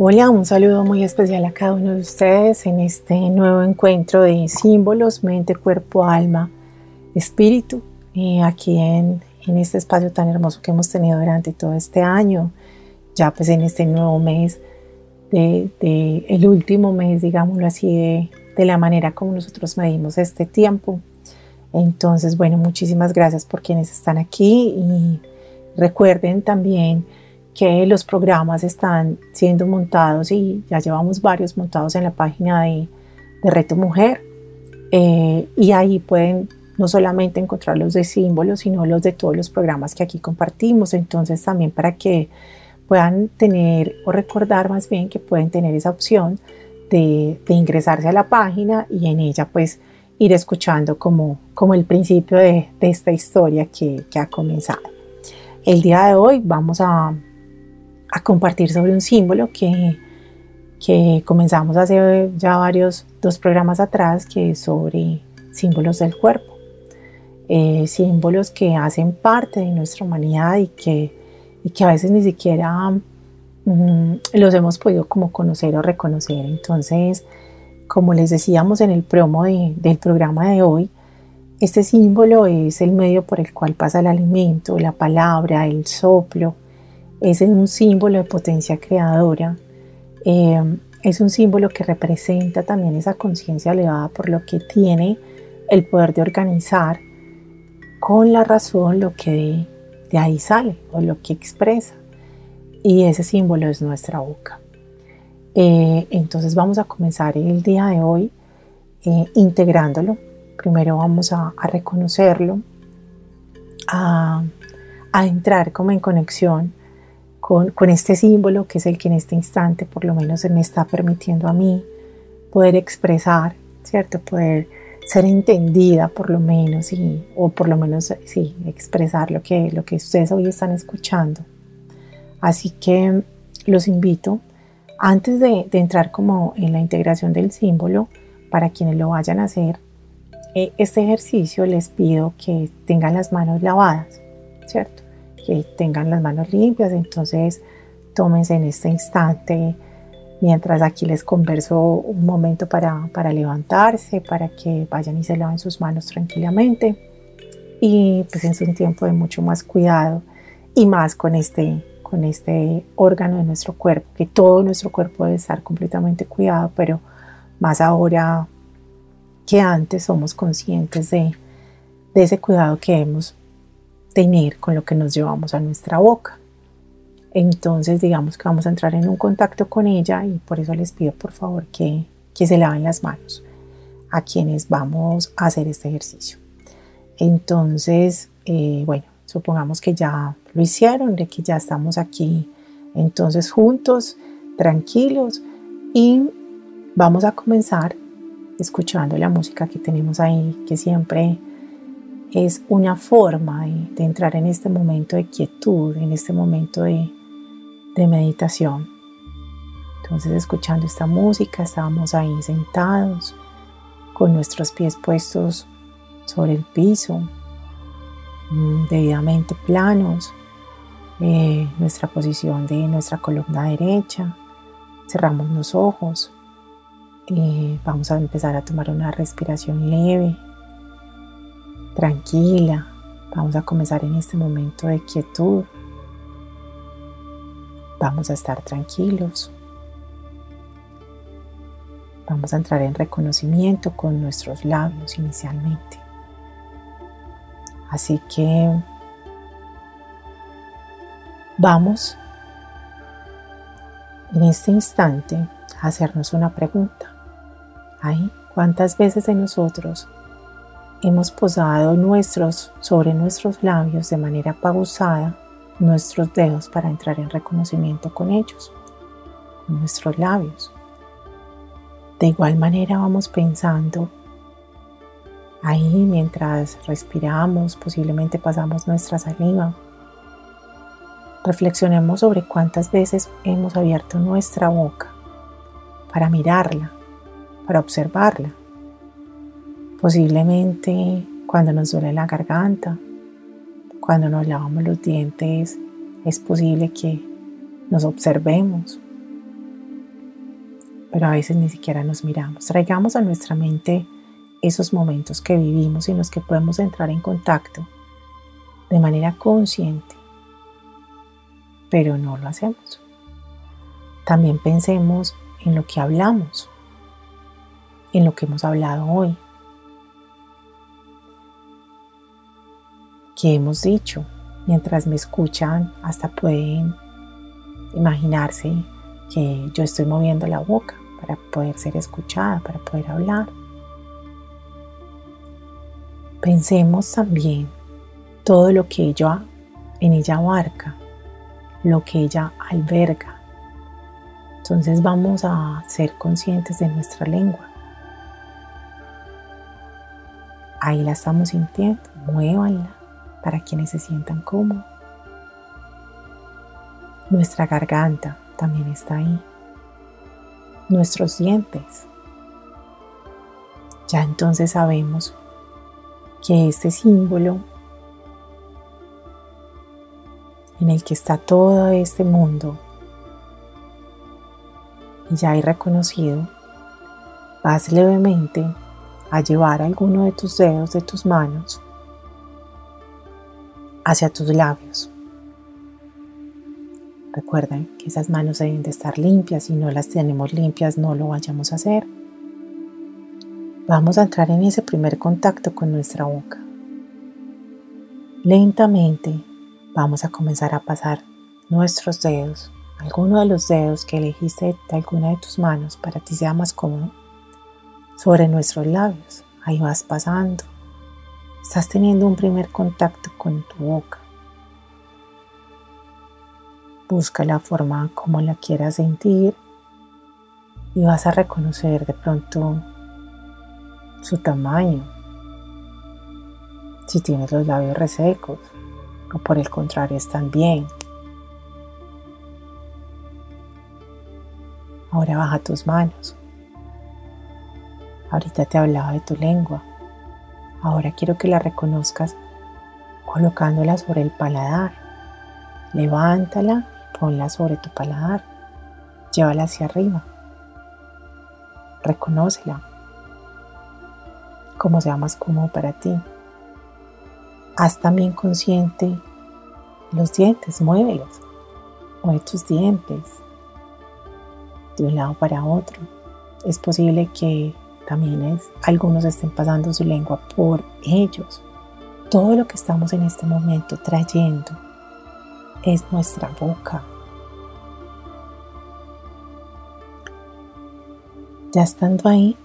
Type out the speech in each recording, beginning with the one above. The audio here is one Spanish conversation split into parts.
Hola, un saludo muy especial a cada uno de ustedes en este nuevo encuentro de símbolos, mente, cuerpo, alma, espíritu, eh, aquí en, este espacio tan hermoso que hemos tenido durante todo este año, ya pues en este nuevo mes, de, el último mes, digámoslo así, de, de la manera como nosotros medimos este tiempo. Entonces, bueno, muchísimas gracias por quienes están aquí y recuerden también que los programas están siendo montados y ya llevamos varios montados en la página de, Reto Mujer. Eh, y ahí pueden no solamente encontrar los de símbolos, sino los de todos los programas que aquí compartimos. Entonces también para que puedan tener o recordar más bien que pueden tener esa opción de, ingresarse a la página y en ella pues ir escuchando como, como el principio de, esta historia que, que ha comenzado. El día de hoy vamos a, a compartir sobre un símbolo que, que comenzamos hace ya varios, dos programas atrás, que es sobre símbolos del cuerpo. Eh, símbolos que hacen parte de nuestra humanidad y que, y que a veces ni siquiera mm, los hemos podido como conocer o reconocer. Entonces, como les decíamos en el promo del programa de hoy, este símbolo es el medio por el cual pasa el alimento, la palabra, el soplo, es un símbolo de potencia creadora, eh, es un símbolo que representa también esa conciencia elevada por lo que tiene el poder de organizar con la razón lo que de, ahí sale o lo que expresa. Y ese símbolo es nuestra boca. Eh, entonces vamos a comenzar el día de hoy eh, integrándolo. Primero vamos a, reconocerlo, a, a entrar como en conexión con, este símbolo que es el que en este instante por lo menos se me está permitiendo a mí poder expresar, ¿cierto? Poder ser entendida por lo menos y, o por lo menos sí, expresar lo que, lo que ustedes hoy están escuchando. Así que los invito, antes de, entrar como en la integración del símbolo, para quienes lo vayan a hacer, eh, este ejercicio les pido que tengan las manos lavadas, ¿cierto? Que tengan las manos limpias. Entonces, tómense en este instante, mientras aquí les converso un momento para, para levantarse, para que vayan y se laven sus manos tranquilamente. Y pues es un tiempo de mucho más cuidado y más con este, con este órgano de nuestro cuerpo, que todo nuestro cuerpo debe estar completamente cuidado, pero más ahora que antes somos conscientes de, de ese cuidado que hemos con lo que nos llevamos a nuestra boca. Entonces digamos que vamos a entrar en un contacto con ella y por eso les pido por favor que, que se laven las manos a quienes vamos a hacer este ejercicio. Entonces, eh, bueno, supongamos que ya lo hicieron, de que ya estamos aquí entonces juntos, tranquilos y vamos a comenzar escuchando la música que tenemos ahí, que siempre es una forma de, entrar en este momento de quietud, en este momento de, meditación. Entonces escuchando esta música, estábamos ahí sentados, con nuestros pies puestos sobre el piso, mm, debidamente planos, eh, nuestra posición de nuestra columna derecha, cerramos los ojos, eh, vamos a empezar a tomar una respiración leve tranquila. Vamos a comenzar en este momento de quietud. Vamos a estar tranquilos. Vamos a entrar en reconocimiento con nuestros labios inicialmente. Así que vamos en este instante a hacernos una pregunta. ¿Cuántas veces en nosotros hemos posado nuestros sobre nuestros labios de manera pausada nuestros dedos para entrar en reconocimiento con ellos, con nuestros labios. De igual manera vamos pensando ahí mientras respiramos, posiblemente pasamos nuestra saliva. Reflexionemos sobre cuántas veces hemos abierto nuestra boca para mirarla, para observarla. Posiblemente cuando nos duele la garganta, cuando nos lavamos los dientes, es posible que nos observemos, pero a veces ni siquiera nos miramos. Traigamos a nuestra mente esos momentos que vivimos y en los que podemos entrar en contacto de manera consciente, pero no lo hacemos. También pensemos en lo que hablamos, en lo que hemos hablado hoy, que hemos dicho. Mientras me escuchan, hasta pueden imaginarse que yo estoy moviendo la boca para poder ser escuchada, para poder hablar. Pensemos también todo lo que ella en ella abarca, lo que ella alberga. Entonces vamos a ser conscientes de nuestra lengua. Ahí la estamos sintiendo, muévanla para quienes se sientan cómodos. Nuestra garganta también está ahí. Nuestros dientes. Ya entonces sabemos que este símbolo en el que está todo este mundo y ya hay reconocido, vas levemente a llevar alguno de tus dedos de tus manos hacia tus labios. Recuerden que esas manos deben de estar limpias. Si no las tenemos limpias, no lo vayamos a hacer. Vamos a entrar en ese primer contacto con nuestra boca. Lentamente vamos a comenzar a pasar nuestros dedos, alguno de los dedos que elegiste de alguna de tus manos para que sea más cómodo, sobre nuestros labios. Ahí vas pasando Estás teniendo un primer contacto con tu boca. Busca la forma como la quieras sentir y vas a reconocer de pronto su tamaño. Si tienes los labios resecos o por el contrario están bien. Ahora baja tus manos. Ahorita te hablaba de tu lengua. Ahora quiero que la reconozcas colocándola sobre el paladar. Levántala, ponla sobre tu paladar, llévala hacia arriba. Reconócela como sea más cómodo para ti. Haz también consciente los dientes, muévelos. Mueve tus dientes de un lado para otro. Es posible que también es, algunos estén pasando su lengua por ellos. Todo lo que estamos en este momento trayendo es nuestra boca. Ya estando ahí,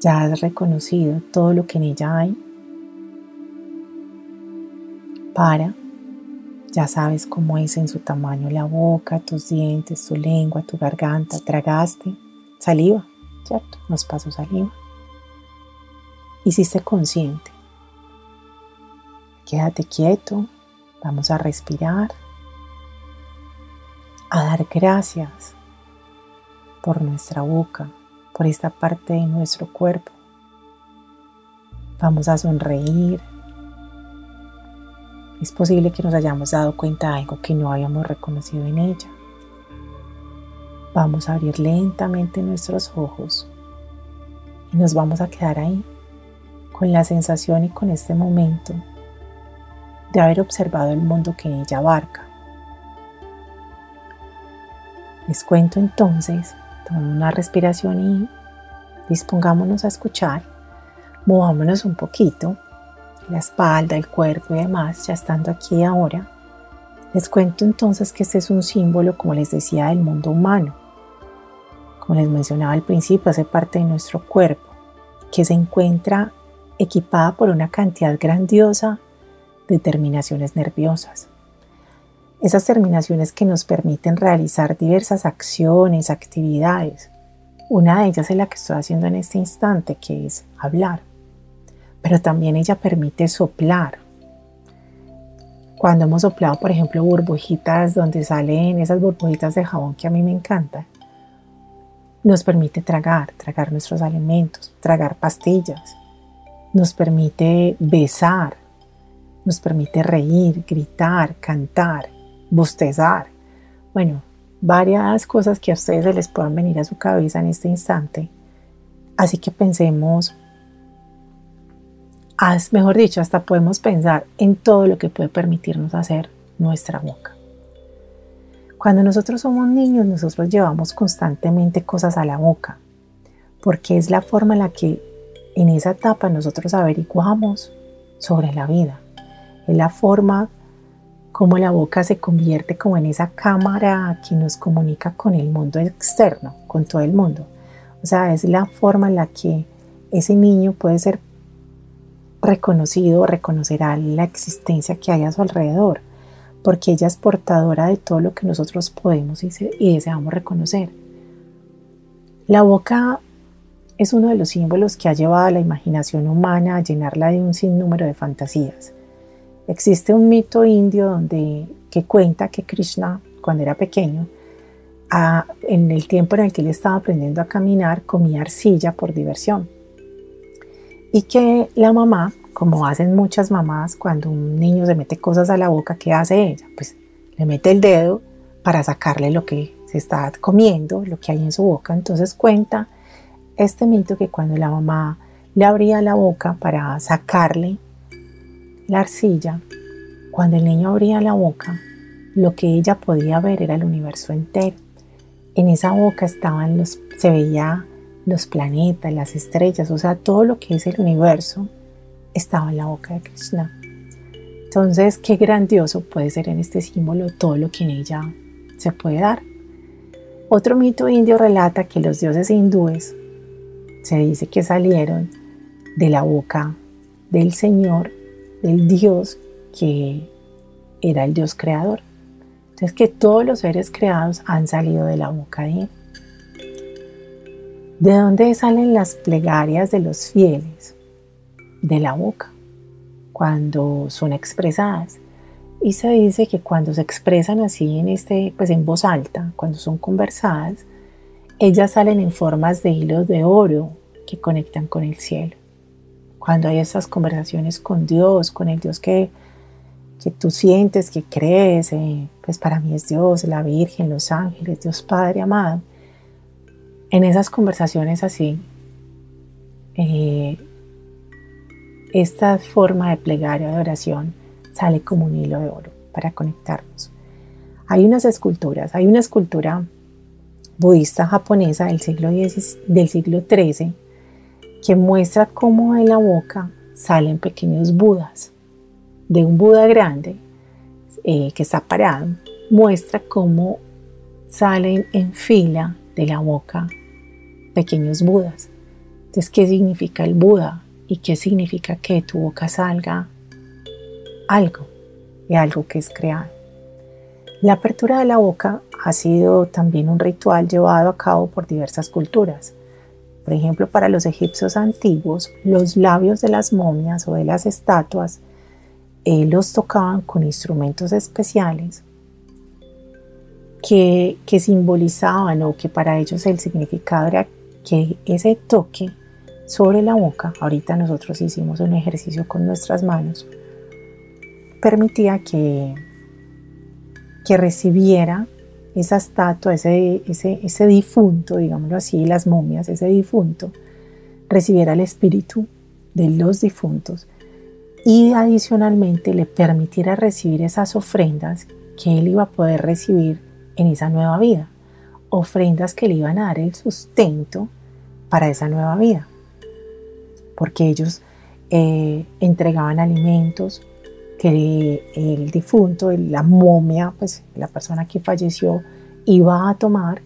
ya has reconocido todo lo que en ella hay para ya sabes cómo es en su tamaño la boca, tus dientes, tu lengua, tu garganta. Tragaste saliva, ¿cierto? Nos pasó saliva. Hiciste consciente. Quédate quieto. Vamos a respirar. A dar gracias por nuestra boca, por esta parte de nuestro cuerpo. Vamos a sonreír, es posible que nos hayamos dado cuenta de algo que no habíamos reconocido en ella. Vamos a abrir lentamente nuestros ojos y nos vamos a quedar ahí con la sensación y con este momento de haber observado el mundo que ella abarca. Les cuento entonces, tomemos una respiración y dispongámonos a escuchar, movámonos un poquito la espalda, el cuerpo y demás, ya estando aquí ahora, les cuento entonces que este es un símbolo, como les decía, del mundo humano. Como les mencionaba al principio, hace parte de nuestro cuerpo, que se encuentra equipada por una cantidad grandiosa de terminaciones nerviosas. Esas terminaciones que nos permiten realizar diversas acciones, actividades. Una de ellas es la que estoy haciendo en este instante, que es hablar. Pero también ella permite soplar. Cuando hemos soplado, por ejemplo, burbujitas donde salen esas burbujitas de jabón que a mí me encantan, nos permite tragar, tragar nuestros alimentos, tragar pastillas, nos permite besar, nos permite reír, gritar, cantar, bostezar. Bueno, varias cosas que a ustedes se les puedan venir a su cabeza en este instante. Así que pensemos, mejor dicho, hasta podemos pensar en todo lo que puede permitirnos hacer nuestra boca. Cuando nosotros somos niños, nosotros llevamos constantemente cosas a la boca, porque es la forma en la que en esa etapa nosotros averiguamos sobre la vida. Es la forma como la boca se convierte como en esa cámara que nos comunica con el mundo externo, con todo el mundo. O sea, es la forma en la que ese niño puede ser reconocido, reconocerá la existencia que hay a su alrededor porque ella es portadora de todo lo que nosotros podemos y, deseamos reconocer. La boca es uno de los símbolos que ha llevado a la imaginación humana a llenarla de un sinnúmero de fantasías. Existe un mito indio donde, que cuenta que Krishna, cuando era pequeño, en el tiempo en el que él estaba aprendiendo a caminar, comía arcilla por diversión. Y que la mamá como hacen muchas mamás cuando un niño se mete cosas a la boca, ¿qué hace ella? Pues le mete el dedo para sacarle lo que se está comiendo, lo que hay en su boca. Entonces cuenta este mito que cuando la mamá le abría la boca para sacarle la arcilla, cuando el niño abría la boca, lo que ella podía ver era el universo entero. En esa boca estaban los, se veía los planetas, las estrellas, o sea, todo lo que es el universo estaba en la boca de Krishna. Entonces, qué grandioso puede ser en este símbolo todo lo que en ella se puede dar. Otro mito indio relata que los dioses hindúes se dice que salieron de la boca del Señor, del Dios que era el Dios creador. Entonces que todos los seres creados han salido de la boca de Él. ¿De dónde salen las plegarias de los fieles? de la boca cuando son expresadas. Y se dice que cuando se expresan así en este, pues en voz alta, cuando son conversadas, ellas salen en formas de hilos de oro que conectan con el cielo. Cuando hay esas conversaciones con Dios, con el Dios que, que tú sientes, que crees, eh, pues para mí es Dios, la Virgen, los ángeles, Dios Padre amado. En esas conversaciones así, eh, esta forma de plegaria de oración sale como un hilo de oro para conectarnos. Hay unas esculturas, hay una escultura budista japonesa del siglo, siglo XIII que muestra cómo de la boca salen pequeños budas. De un buda grande eh, que está parado, muestra cómo salen en fila de la boca pequeños budas. Entonces, ¿qué significa el Buda? ¿Y qué significa que tu boca salga algo de algo que es creado? La apertura de la boca ha sido también un ritual llevado a cabo por diversas culturas. Por ejemplo, para los egipcios antiguos, los labios de las momias o de las estatuas eh, los tocaban con instrumentos especiales que, que simbolizaban o que para ellos el significado era que ese toque sobre la boca, ahorita nosotros hicimos un ejercicio con nuestras manos, permitía que, que recibiera esa estatua, ese, ese, ese difunto, digámoslo así, las momias, ese difunto, recibiera el espíritu de los difuntos y adicionalmente le permitiera recibir esas ofrendas que él iba a poder recibir en esa nueva vida, ofrendas que le iban a dar el sustento para esa nueva vida. Porque ellos eh, entregaban alimentos que el difunto, la momia, pues la persona que falleció, iba a tomar.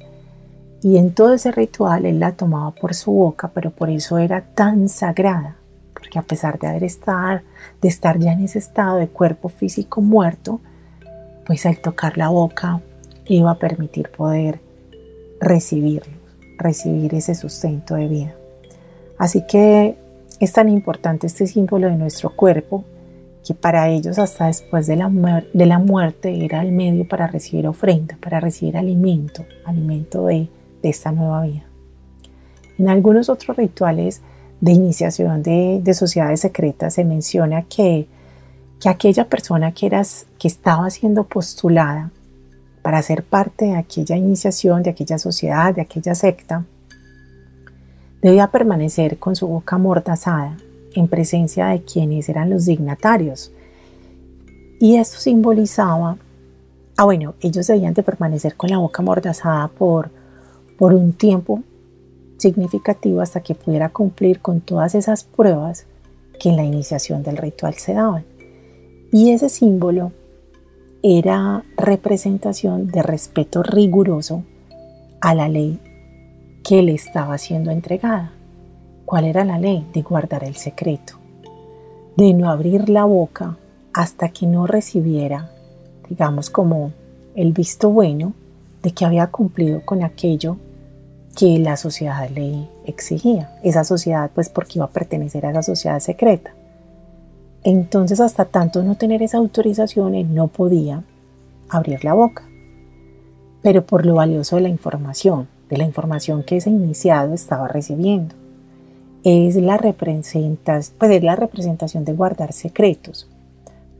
Y en todo ese ritual él la tomaba por su boca, pero por eso era tan sagrada, porque a pesar de haber estar, de estar ya en ese estado de cuerpo físico muerto, pues al tocar la boca iba a permitir poder recibirlo, recibir ese sustento de vida. Así que es tan importante este símbolo de nuestro cuerpo que para ellos hasta después de la, de la muerte era el medio para recibir ofrenda, para recibir alimento, alimento de, de esta nueva vida. En algunos otros rituales de iniciación de, de sociedades secretas se menciona que, que aquella persona que, eras, que estaba siendo postulada para ser parte de aquella iniciación, de aquella sociedad, de aquella secta, debía permanecer con su boca amordazada en presencia de quienes eran los dignatarios. Y esto simbolizaba, ah bueno, ellos debían de permanecer con la boca amordazada por, por un tiempo significativo hasta que pudiera cumplir con todas esas pruebas que en la iniciación del ritual se daban. Y ese símbolo era representación de respeto riguroso a la ley que le estaba siendo entregada. ¿Cuál era la ley? De guardar el secreto, de no abrir la boca hasta que no recibiera, digamos, como el visto bueno de que había cumplido con aquello que la sociedad le exigía. Esa sociedad, pues porque iba a pertenecer a esa sociedad secreta. Entonces, hasta tanto no tener esa autorización, él no podía abrir la boca. Pero por lo valioso de la información, de la información que ese iniciado estaba recibiendo. Es la, representación, pues es la representación de guardar secretos.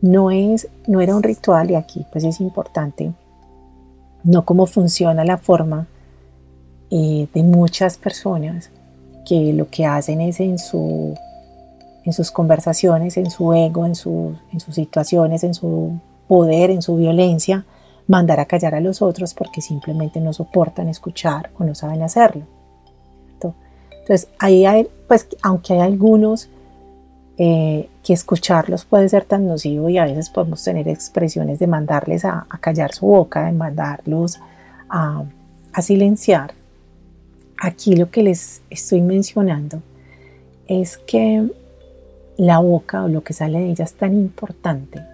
No, es, no era un ritual y aquí pues es importante, no cómo funciona la forma eh, de muchas personas que lo que hacen es en, su, en sus conversaciones, en su ego, en, en sus situaciones, en su poder, en su violencia, mandar a callar a los otros porque simplemente no soportan escuchar o no saben hacerlo. Entonces, ahí hay, pues, aunque hay algunos eh, que escucharlos puede ser tan nocivo y a veces podemos tener expresiones de mandarles a, callar su boca, de mandarlos a, a silenciar. Aquí lo que les estoy mencionando es que la boca o lo que sale de ella es tan importante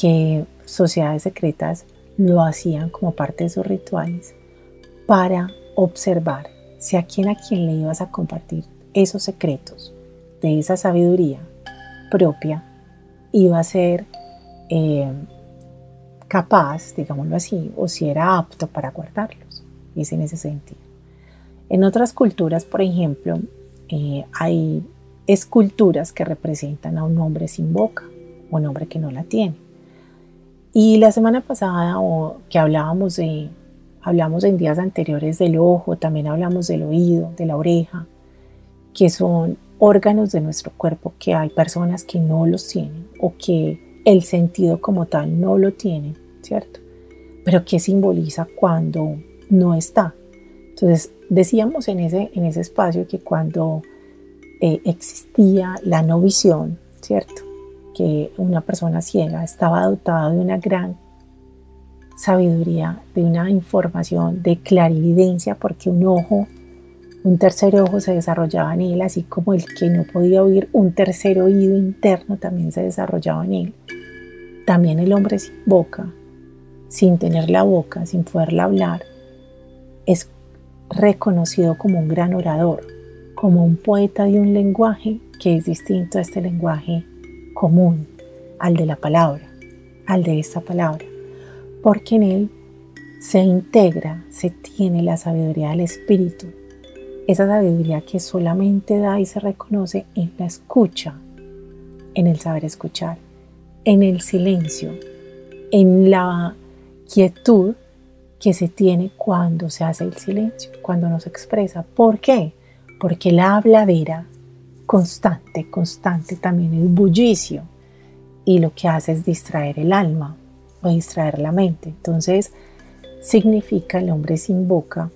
que sociedades secretas lo hacían como parte de sus rituales para observar si a quién a quién le ibas a compartir esos secretos de esa sabiduría propia iba a ser eh, capaz, digámoslo así, o si era apto para guardarlos. Y es en ese sentido. En otras culturas, por ejemplo, eh, hay esculturas que representan a un hombre sin boca, un hombre que no la tiene. Y la semana pasada o que hablábamos de, hablamos en días anteriores del ojo, también hablamos del oído, de la oreja, que son órganos de nuestro cuerpo que hay personas que no los tienen o que el sentido como tal no lo tienen, ¿cierto? Pero que simboliza cuando no está. Entonces, decíamos en ese, en ese espacio que cuando eh, existía la no visión, ¿cierto? que una persona ciega estaba dotada de una gran sabiduría, de una información, de clarividencia, porque un ojo, un tercer ojo se desarrollaba en él, así como el que no podía oír, un tercer oído interno también se desarrollaba en él. También el hombre sin boca, sin tener la boca, sin poderla hablar, es reconocido como un gran orador, como un poeta de un lenguaje que es distinto a este lenguaje común al de la palabra, al de esta palabra, porque en él se integra, se tiene la sabiduría del Espíritu, esa sabiduría que solamente da y se reconoce en la escucha, en el saber escuchar, en el silencio, en la quietud que se tiene cuando se hace el silencio, cuando nos expresa. ¿Por qué? Porque la habladera constante, constante también es bullicio y lo que hace es distraer el alma o distraer la mente. Entonces significa el hombre sin boca,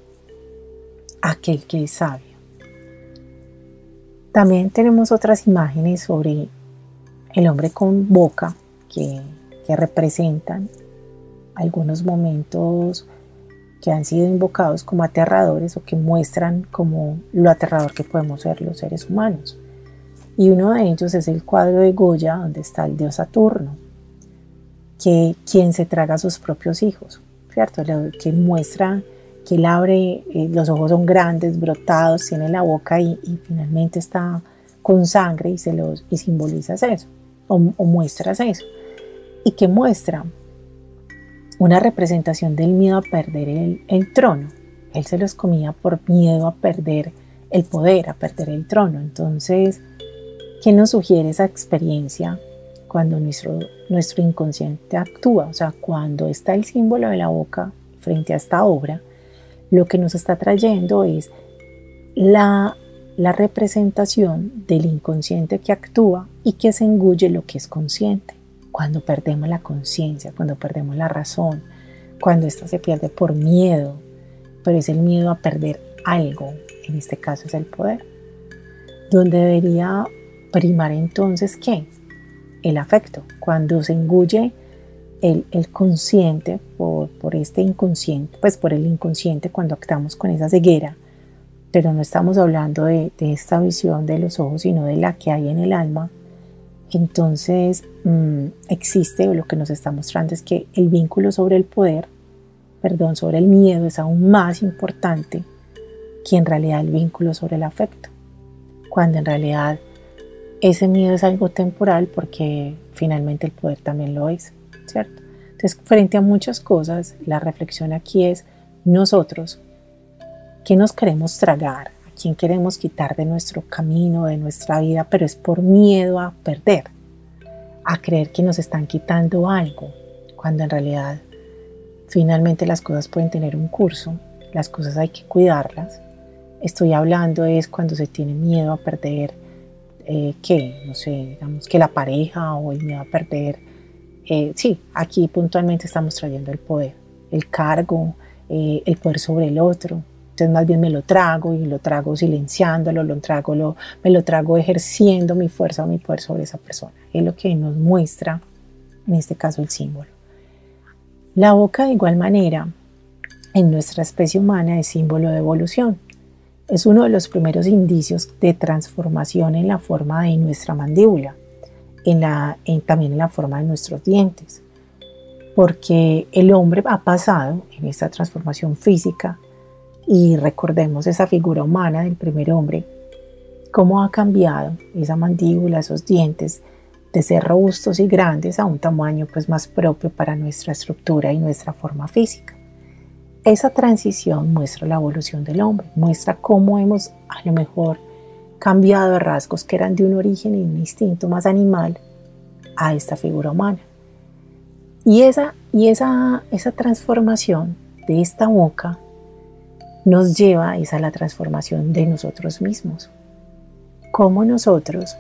aquel que es sabio. También tenemos otras imágenes sobre el hombre con boca que, que representan algunos momentos que han sido invocados como aterradores o que muestran como lo aterrador que podemos ser los seres humanos. Y uno de ellos es el cuadro de Goya, donde está el dios Saturno, que quien se traga a sus propios hijos, ¿cierto? Que muestra que él abre, eh, los ojos son grandes, brotados, tiene la boca y, finalmente está con sangre y, se los, y simbolizas eso, o, muestras eso. Y que muestra una representación del miedo a perder el, trono. Él se los comía por miedo a perder el poder, a perder el trono. Entonces, ¿qué nos sugiere esa experiencia cuando nuestro, nuestro inconsciente actúa? O sea, cuando está el símbolo de la boca frente a esta obra, lo que nos está trayendo es la, la representación del inconsciente que actúa y que se engulle lo que es consciente. Cuando perdemos la conciencia, cuando perdemos la razón, cuando ésta se pierde por miedo, pero es el miedo a perder algo, en este caso es el poder, donde debería primar entonces qué? El afecto. Cuando se engulle el, consciente por, por, este inconsciente, pues por el inconsciente cuando actamos con esa ceguera, pero no estamos hablando de, esta visión de los ojos, sino de la que hay en el alma, entonces mm, existe, lo que nos está mostrando es que el vínculo sobre el poder, perdón, sobre el miedo es aún más importante que en realidad el vínculo sobre el afecto, cuando en realidad ese miedo es algo temporal porque finalmente el poder también lo es. ¿cierto? Entonces, frente a muchas cosas, la reflexión aquí es nosotros, ¿qué nos queremos tragar? ¿A quién queremos quitar de nuestro camino, de nuestra vida? Pero es por miedo a perder, a creer que nos están quitando algo, cuando en realidad finalmente las cosas pueden tener un curso, las cosas hay que cuidarlas. Estoy hablando es cuando se tiene miedo a perder, eh, que, no sé, digamos que la pareja o el miedo a perder eh, sí, aquí puntualmente estamos trayendo el poder, el cargo, eh, el poder sobre el otro. Entonces más bien me lo trago y lo trago silenciándolo, lo trago, lo, me lo trago ejerciendo mi fuerza o mi poder sobre esa persona. Es lo que nos muestra, en este caso, el símbolo. La boca, de igual manera, en nuestra especie humana es símbolo de evolución. Es uno de los primeros indicios de transformación en la forma de nuestra mandíbula en la, también en la forma de nuestros dientes, porque el hombre ha pasado en esta transformación física y recordemos esa figura humana del primer hombre, cómo ha cambiado esa mandíbula, esos dientes, de ser robustos y grandes a un tamaño pues más propio para nuestra estructura y nuestra forma física. Esa transición muestra la evolución del hombre, muestra cómo hemos a lo mejor cambiado rasgos que eran de un origen y un instinto más animal a esta figura humana. Y esa, y esa, esa transformación de esta boca nos lleva a esa la transformación de nosotros mismos. Como nosotros,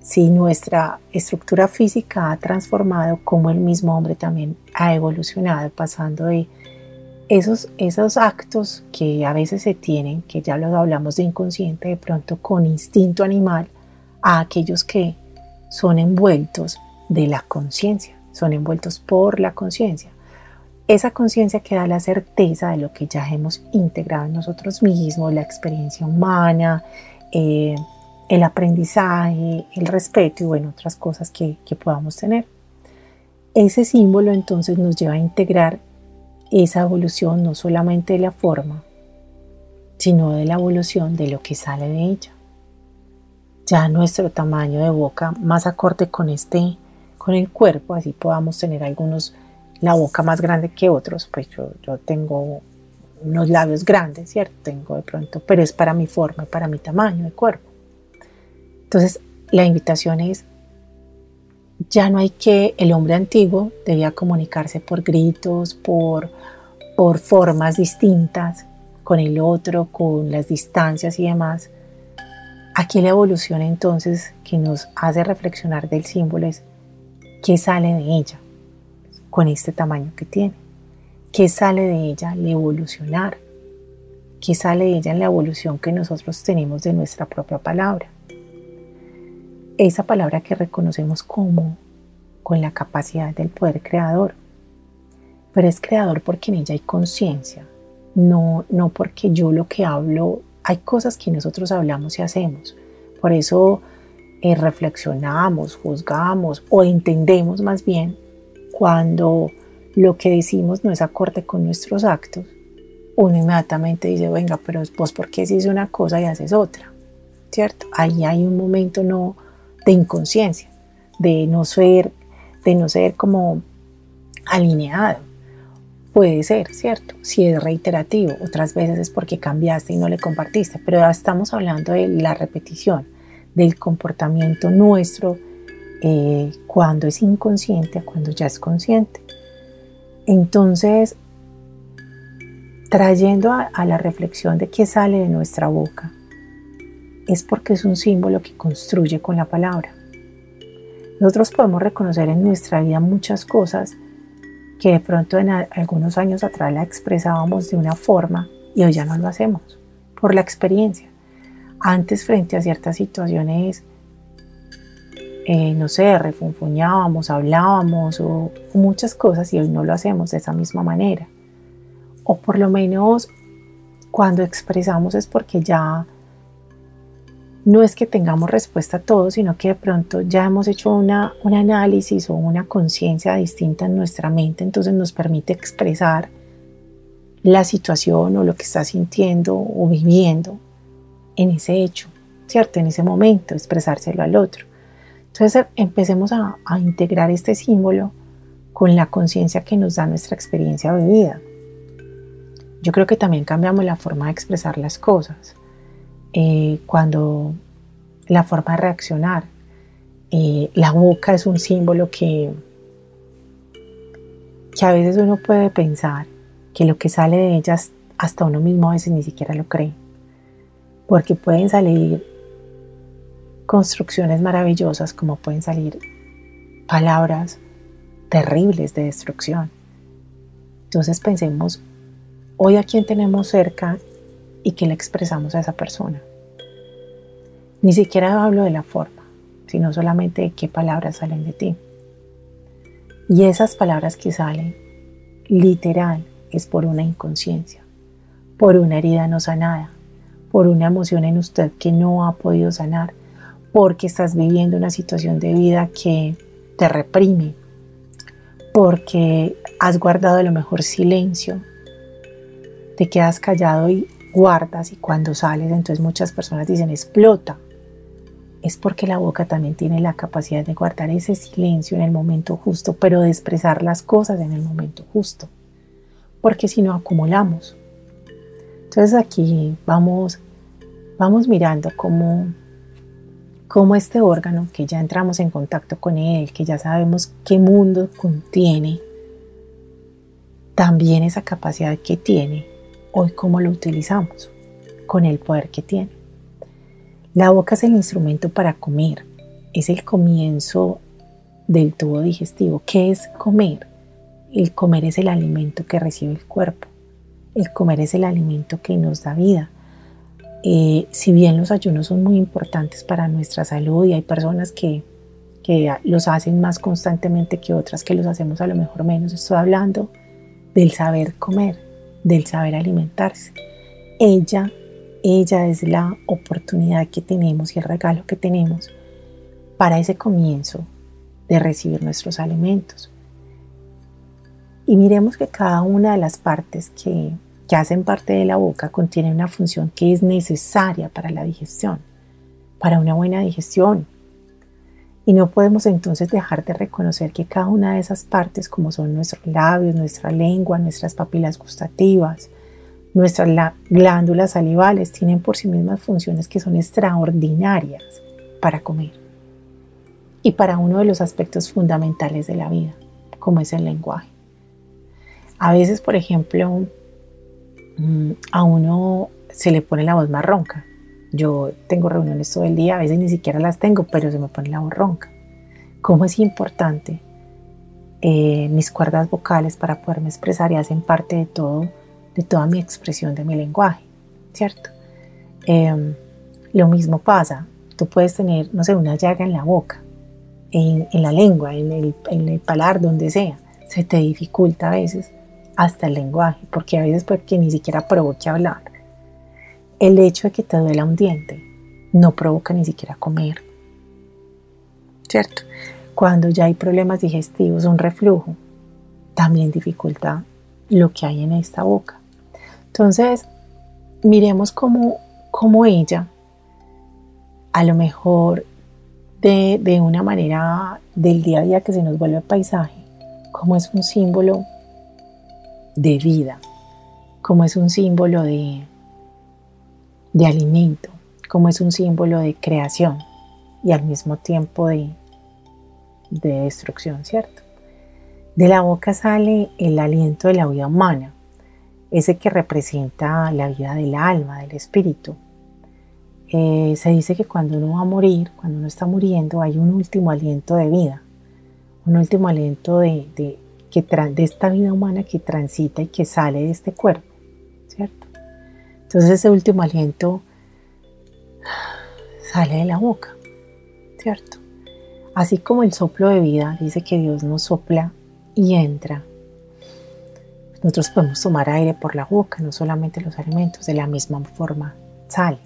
si nuestra estructura física ha transformado, como el mismo hombre también ha evolucionado, pasando de esos, esos actos que a veces se tienen, que ya los hablamos de inconsciente, de pronto con instinto animal, a aquellos que son envueltos de la conciencia, son envueltos por la conciencia. Esa conciencia que da la certeza de lo que ya hemos integrado en nosotros mismos, la experiencia humana, eh, el aprendizaje, el respeto y bueno, otras cosas que, que podamos tener. Ese símbolo entonces nos lleva a integrar esa evolución no solamente de la forma, sino de la evolución de lo que sale de ella. Ya nuestro tamaño de boca más acorde con este, con el cuerpo, así podamos tener algunos la boca más grande que otros, pues yo, yo tengo unos labios grandes, ¿cierto? Tengo de pronto, pero es para mi forma, para mi tamaño de cuerpo. Entonces, la invitación es ya no hay que, el hombre antiguo debía comunicarse por gritos, por, por formas distintas con el otro, con las distancias y demás. Aquí la evolución entonces que nos hace reflexionar del símbolo es qué sale de ella con este tamaño que tiene, qué sale de ella al evolucionar, qué sale de ella en la evolución que nosotros tenemos de nuestra propia palabra esa palabra que reconocemos como con la capacidad del poder creador. Pero es creador porque en ella hay conciencia, no, no porque yo lo que hablo, hay cosas que nosotros hablamos y hacemos. Por eso eh, reflexionamos, juzgamos o entendemos más bien cuando lo que decimos no es acorde con nuestros actos, uno inmediatamente dice, venga, pero vos por qué dices una cosa y haces otra, ¿cierto? Ahí hay un momento no de inconsciencia, de no ser, de no ser como alineado. Puede ser, ¿cierto? Si es reiterativo, otras veces es porque cambiaste y no le compartiste, pero ya estamos hablando de la repetición, del comportamiento nuestro eh, cuando es inconsciente a cuando ya es consciente. Entonces, trayendo a, la reflexión de qué sale de nuestra boca, es porque es un símbolo que construye con la palabra. Nosotros podemos reconocer en nuestra vida muchas cosas que de pronto en algunos años atrás la expresábamos de una forma y hoy ya no lo hacemos por la experiencia. Antes frente a ciertas situaciones, eh, no sé, refunfuñábamos, hablábamos o muchas cosas y hoy no lo hacemos de esa misma manera o por lo menos cuando expresamos es porque ya no es que tengamos respuesta a todo, sino que de pronto ya hemos hecho una, un análisis o una conciencia distinta en nuestra mente, entonces nos permite expresar la situación o lo que está sintiendo o viviendo en ese hecho, ¿cierto? En ese momento, expresárselo al otro. Entonces empecemos a, a integrar este símbolo con la conciencia que nos da nuestra experiencia vivida. Yo creo que también cambiamos la forma de expresar las cosas. Eh, cuando la forma de reaccionar, eh, la boca es un símbolo que, que a veces uno puede pensar que lo que sale de ellas hasta uno mismo a veces ni siquiera lo cree. Porque pueden salir construcciones maravillosas como pueden salir palabras terribles de destrucción. Entonces pensemos hoy a quién tenemos cerca y que le expresamos a esa persona. Ni siquiera hablo de la forma, sino solamente de qué palabras salen de ti. Y esas palabras que salen, literal, es por una inconsciencia, por una herida no sanada, por una emoción en usted que no ha podido sanar, porque estás viviendo una situación de vida que te reprime, porque has guardado a lo mejor silencio te quedas callado y guardas y cuando sales, entonces muchas personas dicen explota. Es porque la boca también tiene la capacidad de guardar ese silencio en el momento justo, pero de expresar las cosas en el momento justo. Porque si no acumulamos. Entonces aquí vamos, vamos mirando cómo, cómo este órgano, que ya entramos en contacto con él, que ya sabemos qué mundo contiene, también esa capacidad que tiene hoy cómo lo utilizamos, con el poder que tiene. La boca es el instrumento para comer, es el comienzo del tubo digestivo. ¿Qué es comer? El comer es el alimento que recibe el cuerpo. El comer es el alimento que nos da vida. Eh, si bien los ayunos son muy importantes para nuestra salud y hay personas que, los hacen más constantemente que otras que los hacemos a lo mejor menos, estoy hablando del saber comer del saber alimentarse. Ella, ella es la oportunidad que tenemos y el regalo que tenemos para ese comienzo de recibir nuestros alimentos. Y miremos que cada una de las partes que, que hacen parte de la boca contiene una función que es necesaria para la digestión, para una buena digestión, y no podemos entonces dejar de reconocer que cada una de esas partes, como son nuestros labios, nuestra lengua, nuestras papilas gustativas, nuestras glándulas salivales, tienen por sí mismas funciones que son extraordinarias para comer y para uno de los aspectos fundamentales de la vida, como es el lenguaje. A veces, por ejemplo, a uno se le pone la voz más ronca yo tengo reuniones todo el día, a veces ni siquiera las tengo, pero se me pone la voz ronca. ¿Cómo es importante eh, mis cuerdas vocales para poderme expresar y hacen parte de todo, de toda mi expresión de mi lenguaje, ¿cierto? Em, lo mismo pasa, tú puedes tener, no sé, una llaga en la boca, en, la lengua, en el, en el palar, donde sea, se te dificulta a veces hasta el lenguaje, porque a veces porque ni siquiera provoque hablar. El hecho de que te duela un diente no provoca ni siquiera comer. ¿cierto? Cuando ya hay problemas digestivos, un reflujo, también dificulta lo que hay en esta boca. Entonces, miremos cómo, cómo ella, a lo mejor de, de, una manera del día a día que se nos vuelve paisaje, como es un símbolo de vida, como es un símbolo de, de alimento, como es un símbolo de creación y al mismo tiempo de, de destrucción, ¿cierto? De la boca sale el aliento de la vida humana, ese que representa la vida del alma, del espíritu. Eh, se dice que cuando uno va a morir, cuando uno está muriendo, hay un último aliento de vida, un último aliento de, de, que de esta vida humana que transita y que sale de este cuerpo, ¿cierto? Entonces ese último aliento sale de la boca, ¿cierto? Así como el soplo de vida dice que Dios nos sopla y entra. Nosotros podemos tomar aire por la boca, no solamente los alimentos, de la misma forma sale.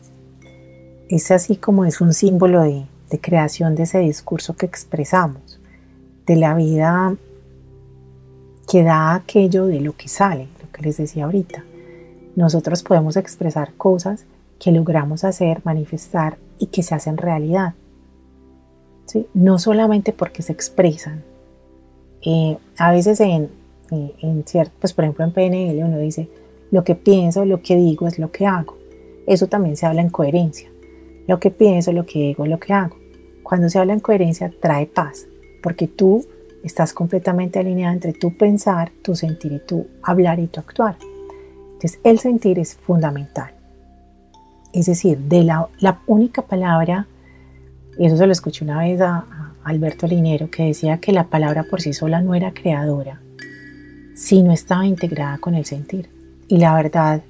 Es así como es un símbolo de, de creación de ese discurso que expresamos, de la vida que da aquello de lo que sale, lo que les decía ahorita. Nosotros podemos expresar cosas que logramos hacer, manifestar y que se hacen realidad. No solamente porque se expresan. Eh, a veces en, eh, en cierto, pues por ejemplo en PNL uno dice, lo que pienso, lo que digo es lo que hago. Eso también se habla en coherencia. Lo que pienso, lo que digo, lo que hago. Cuando se habla en coherencia trae paz, porque tú estás completamente alineado entre tu pensar, tu sentir y tu hablar y tu actuar. Entonces el sentir es fundamental. Es decir, de la, la única palabra y eso se lo escuché una vez a, Alberto Linero, que decía que la palabra por sí sola no era creadora, si no estaba integrada con el sentir. Y la verdad,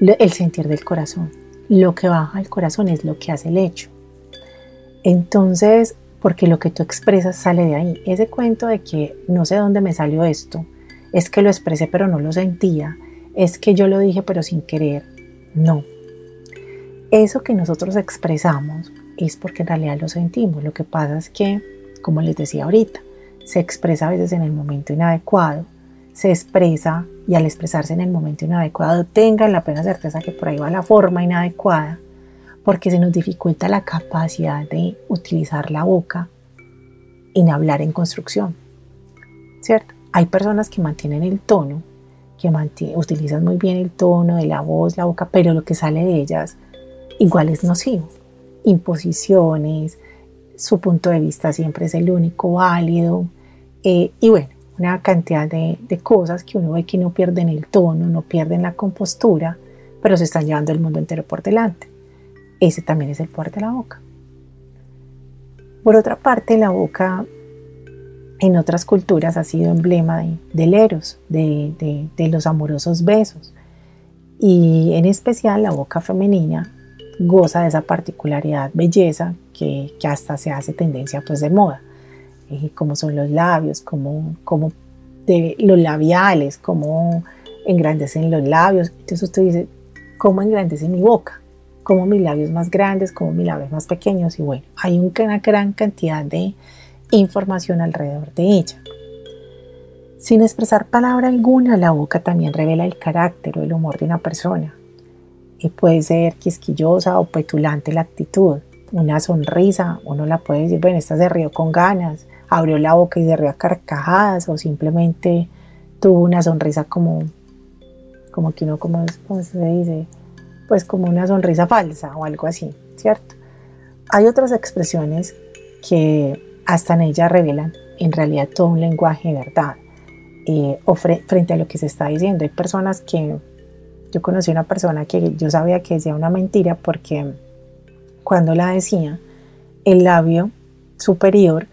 el sentir del corazón. Lo que baja al corazón es lo que hace el hecho. Entonces, porque lo que tú expresas sale de ahí. Ese cuento de que no sé dónde me salió esto, es que lo expresé pero no lo sentía, es que yo lo dije pero sin querer. No. Eso que nosotros expresamos es porque en realidad lo sentimos. Lo que pasa es que, como les decía ahorita, se expresa a veces en el momento inadecuado, se expresa y al expresarse en el momento inadecuado tengan la plena certeza que por ahí va la forma inadecuada, porque se nos dificulta la capacidad de utilizar la boca en hablar en construcción. ¿Cierto? Hay personas que mantienen el tono, que utilizan muy bien el tono de la voz, la boca, pero lo que sale de ellas igual es nocivo imposiciones, su punto de vista siempre es el único válido, eh, y bueno, una cantidad de, cosas que uno ve que no pierden el tono, no pierden la compostura, pero se están llevando el mundo entero por delante. Ese también es el poder de la boca. Por otra parte, la boca en otras culturas ha sido emblema de, del eros, de, los amorosos besos. Y en especial la boca femenina goza de esa particularidad belleza que, hasta se hace tendencia pues de moda, eh, como son los labios, como, los labiales, como engrandecen los labios. Entonces usted dice, ¿cómo engrandece mi boca? Como mis labios más grandes, como mis labios más pequeños. Y bueno, hay una gran cantidad de información alrededor de ella. Sin expresar palabra alguna, la boca también revela el carácter o el humor de una persona puede ser quisquillosa o petulante la actitud. Una sonrisa, uno la puede decir, bueno, esta se rió con ganas, abrió la boca y se rió a carcajadas o simplemente tuvo una sonrisa como, como que uno, como, ¿cómo se dice? Pues como una sonrisa falsa o algo así, ¿cierto? Hay otras expresiones que hasta en ella revelan en realidad todo un lenguaje de verdad eh, o frente a lo que se está diciendo. Hay personas que yo conocí una persona que yo sabía que decía una mentira porque cuando la decía, el labio superior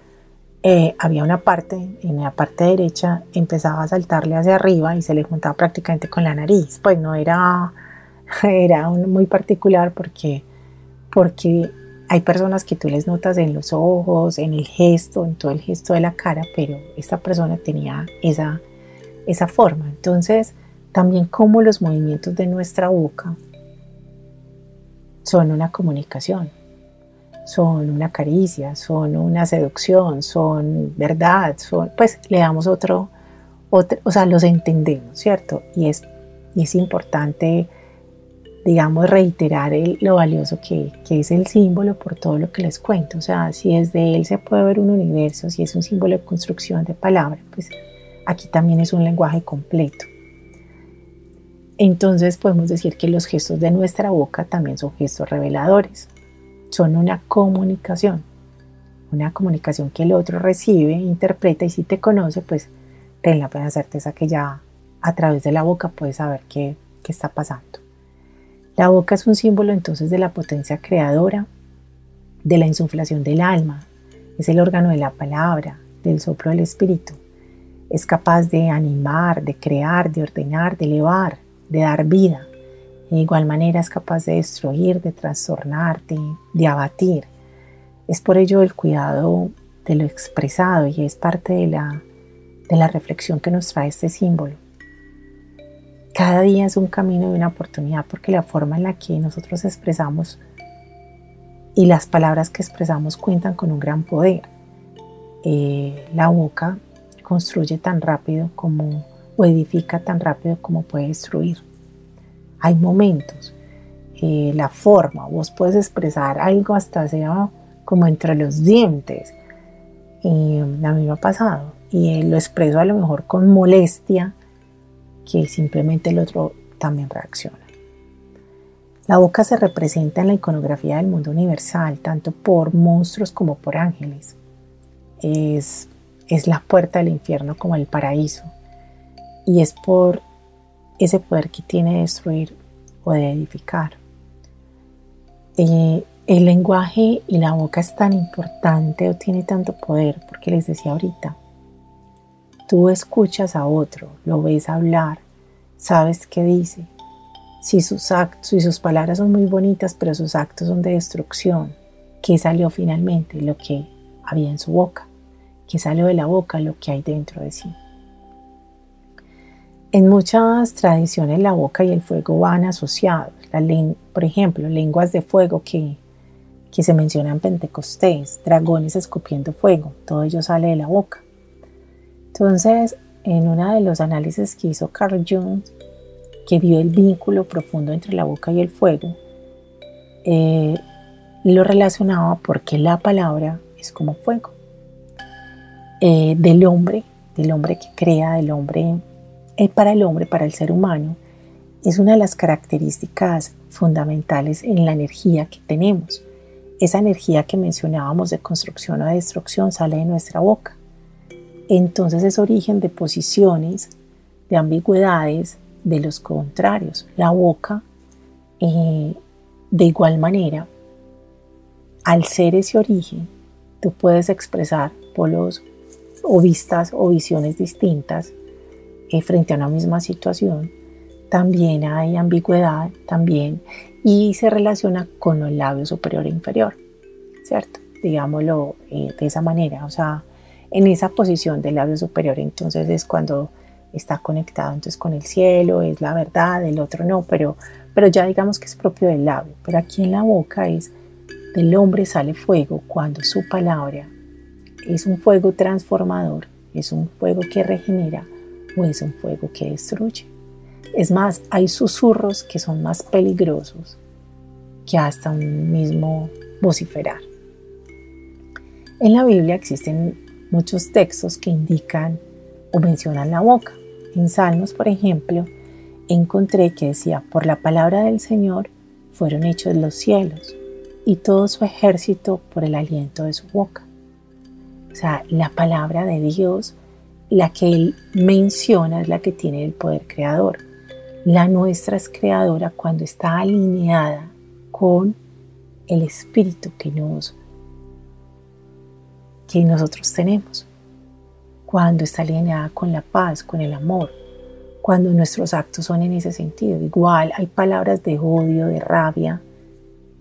eh, había una parte, en la parte derecha empezaba a saltarle hacia arriba y se le juntaba prácticamente con la nariz. Pues no era, era muy particular porque, porque hay personas que tú les notas en los ojos, en el gesto, en todo el gesto de la cara, pero esta persona tenía esa, esa forma. Entonces, también cómo los movimientos de nuestra boca son una comunicación, son una caricia, son una seducción, son verdad, son, pues le damos otro, otro o sea, los entendemos, ¿cierto? Y es, y es importante, digamos, reiterar lo valioso que, es el símbolo por todo lo que les cuento. O sea, si desde él se puede ver un universo, si es un símbolo de construcción de palabras, pues aquí también es un lenguaje completo. Entonces podemos decir que los gestos de nuestra boca también son gestos reveladores son una comunicación, una comunicación que el otro recibe, interpreta y si te conoce, pues ten la plena certeza que ya a través de la boca puedes saber qué está pasando. La boca es un símbolo entonces de la potencia creadora, de la insuflación del alma, es el órgano de la palabra, del soplo del espíritu. Es capaz de animar, de crear, de ordenar, de elevar, de dar vida. De igual manera es capaz de destruir, de trastornarte, de abatir. Es por ello el cuidado de lo expresado y es parte de la, de la reflexión que nos trae este símbolo. Cada día es un camino y una oportunidad porque la forma en la que nosotros expresamos y las palabras que expresamos cuentan con un gran poder. Eh, la boca construye tan rápido como o edifica tan rápido como puede destruir hay momentos, eh, la forma, vos puedes expresar algo hasta sea como entre los dientes. Y a mí me ha pasado. Y lo expreso a lo mejor con molestia, que simplemente el otro también reacciona. La boca se representa en la iconografía del mundo universal, tanto por monstruos como por ángeles. Es, es la puerta del infierno como el paraíso. Y es por ese poder que tiene de destruir o de edificar. Eh, el lenguaje y la boca es tan importante o tiene tanto poder, porque les decía ahorita, tú escuchas a otro, lo ves hablar, sabes qué dice. Si sus actos y sus palabras son muy bonitas, pero sus actos son de destrucción, ¿qué salió finalmente? Lo que había en su boca. ¿Qué salió de la boca? Lo que hay dentro de sí. En muchas tradiciones la boca y el fuego van asociados. por ejemplo, lenguas de fuego que, que se mencionan en Pentecostés, dragones escupiendo fuego, todo ello sale de la boca. Entonces, en uno de los análisis que hizo Carl Jung, que vio el vínculo profundo entre la boca y el fuego, eh, lo relacionaba porque la palabra es como fuego. Eh, del hombre, del hombre que crea, del hombre eh, para el hombre, para el ser humano, es una de las características fundamentales en la energía que tenemos. Esa energía que mencionábamos de construcción o de destrucción sale de nuestra boca. Entonces es origen de posiciones, de ambigüedades, de los contrarios. La boca, eh, de igual manera, al ser ese origen, tú puedes expresar polos o vistas o visiones distintas eh, frente a una misma situación, también hay ambigüedad, también, y se relaciona con el labio superior e inferior, ¿cierto? Digámoslo eh, de esa manera, o sea, en esa posición del labio superior, entonces es cuando está conectado entonces con el cielo, es la verdad, el otro no, pero, pero ya digamos que es propio del labio, pero aquí en la boca es del hombre sale fuego cuando su palabra es un fuego transformador, es un fuego que regenera, o es un fuego que destruye. Es más, hay susurros que son más peligrosos que hasta un mismo vociferar. En la Biblia existen muchos textos que indican o mencionan la boca. En Salmos, por ejemplo, encontré que decía, por la palabra del Señor fueron hechos los cielos y todo su ejército por el aliento de su boca. O sea, la palabra de Dios la que él menciona es la que tiene el poder creador. La nuestra es creadora cuando está alineada con el espíritu que nos que nosotros tenemos. Cuando está alineada con la paz, con el amor, cuando nuestros actos son en ese sentido. Igual hay palabras de odio, de rabia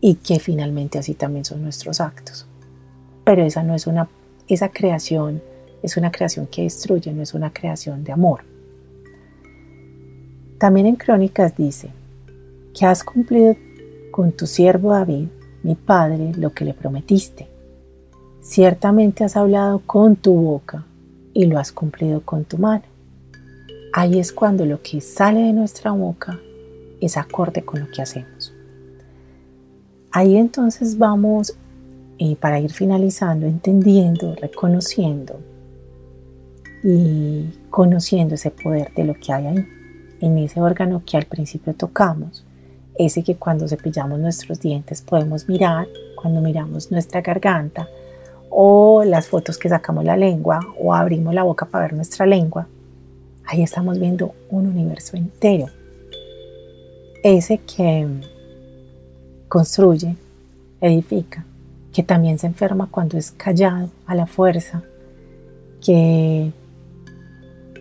y que finalmente así también son nuestros actos. Pero esa no es una esa creación es una creación que destruye, no es una creación de amor. También en Crónicas dice que has cumplido con tu siervo David mi Padre, lo que le prometiste. Ciertamente has hablado con tu boca y lo has cumplido con tu mano. Ahí es cuando lo que sale de nuestra boca es acorde con lo que hacemos. Ahí entonces vamos, eh, para ir finalizando, entendiendo, reconociendo y conociendo ese poder de lo que hay ahí, en ese órgano que al principio tocamos, ese que cuando cepillamos nuestros dientes podemos mirar, cuando miramos nuestra garganta, o las fotos que sacamos la lengua, o abrimos la boca para ver nuestra lengua, ahí estamos viendo un universo entero. Ese que construye, edifica, que también se enferma cuando es callado a la fuerza, que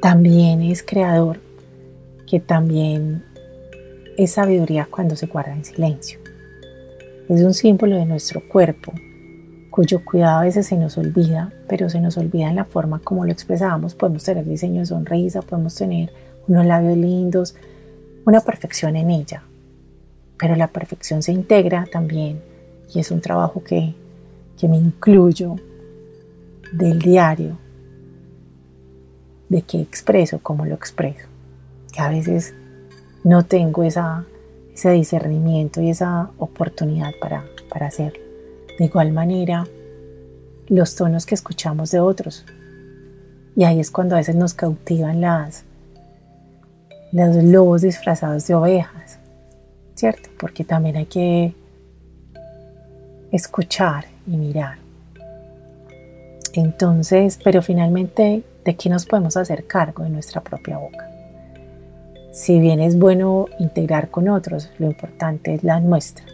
también es creador, que también es sabiduría cuando se guarda en silencio. Es un símbolo de nuestro cuerpo, cuyo cuidado a veces se nos olvida, pero se nos olvida en la forma como lo expresamos. Podemos tener diseño de sonrisa, podemos tener unos labios lindos, una perfección en ella, pero la perfección se integra también y es un trabajo que, que me incluyo del diario, de qué expreso, cómo lo expreso, que a veces no tengo esa, ese discernimiento y esa oportunidad para, para hacerlo. De igual manera, los tonos que escuchamos de otros. Y ahí es cuando a veces nos cautivan las, los lobos disfrazados de ovejas, ¿cierto? Porque también hay que escuchar y mirar. Entonces, pero finalmente, ¿de qué nos podemos hacer cargo de nuestra propia boca? Si bien es bueno integrar con otros, lo importante es la nuestra.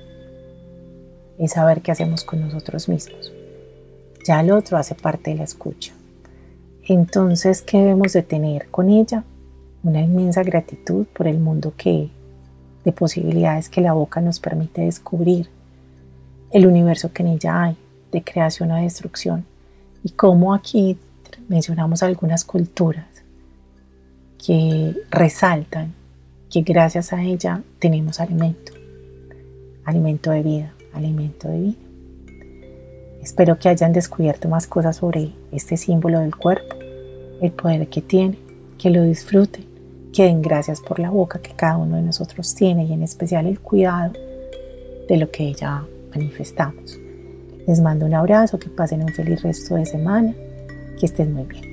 Es saber qué hacemos con nosotros mismos. Ya el otro hace parte de la escucha. Entonces, ¿qué debemos de tener con ella? Una inmensa gratitud por el mundo que, de posibilidades que la boca nos permite descubrir, el universo que en ella hay, de creación a destrucción, y cómo aquí mencionamos algunas culturas que resaltan que gracias a ella tenemos alimento, alimento de vida, alimento de vida. Espero que hayan descubierto más cosas sobre este símbolo del cuerpo, el poder que tiene, que lo disfruten, que den gracias por la boca que cada uno de nosotros tiene y en especial el cuidado de lo que ella manifestamos. Les mando un abrazo, que pasen un feliz resto de semana, que estén muy bien.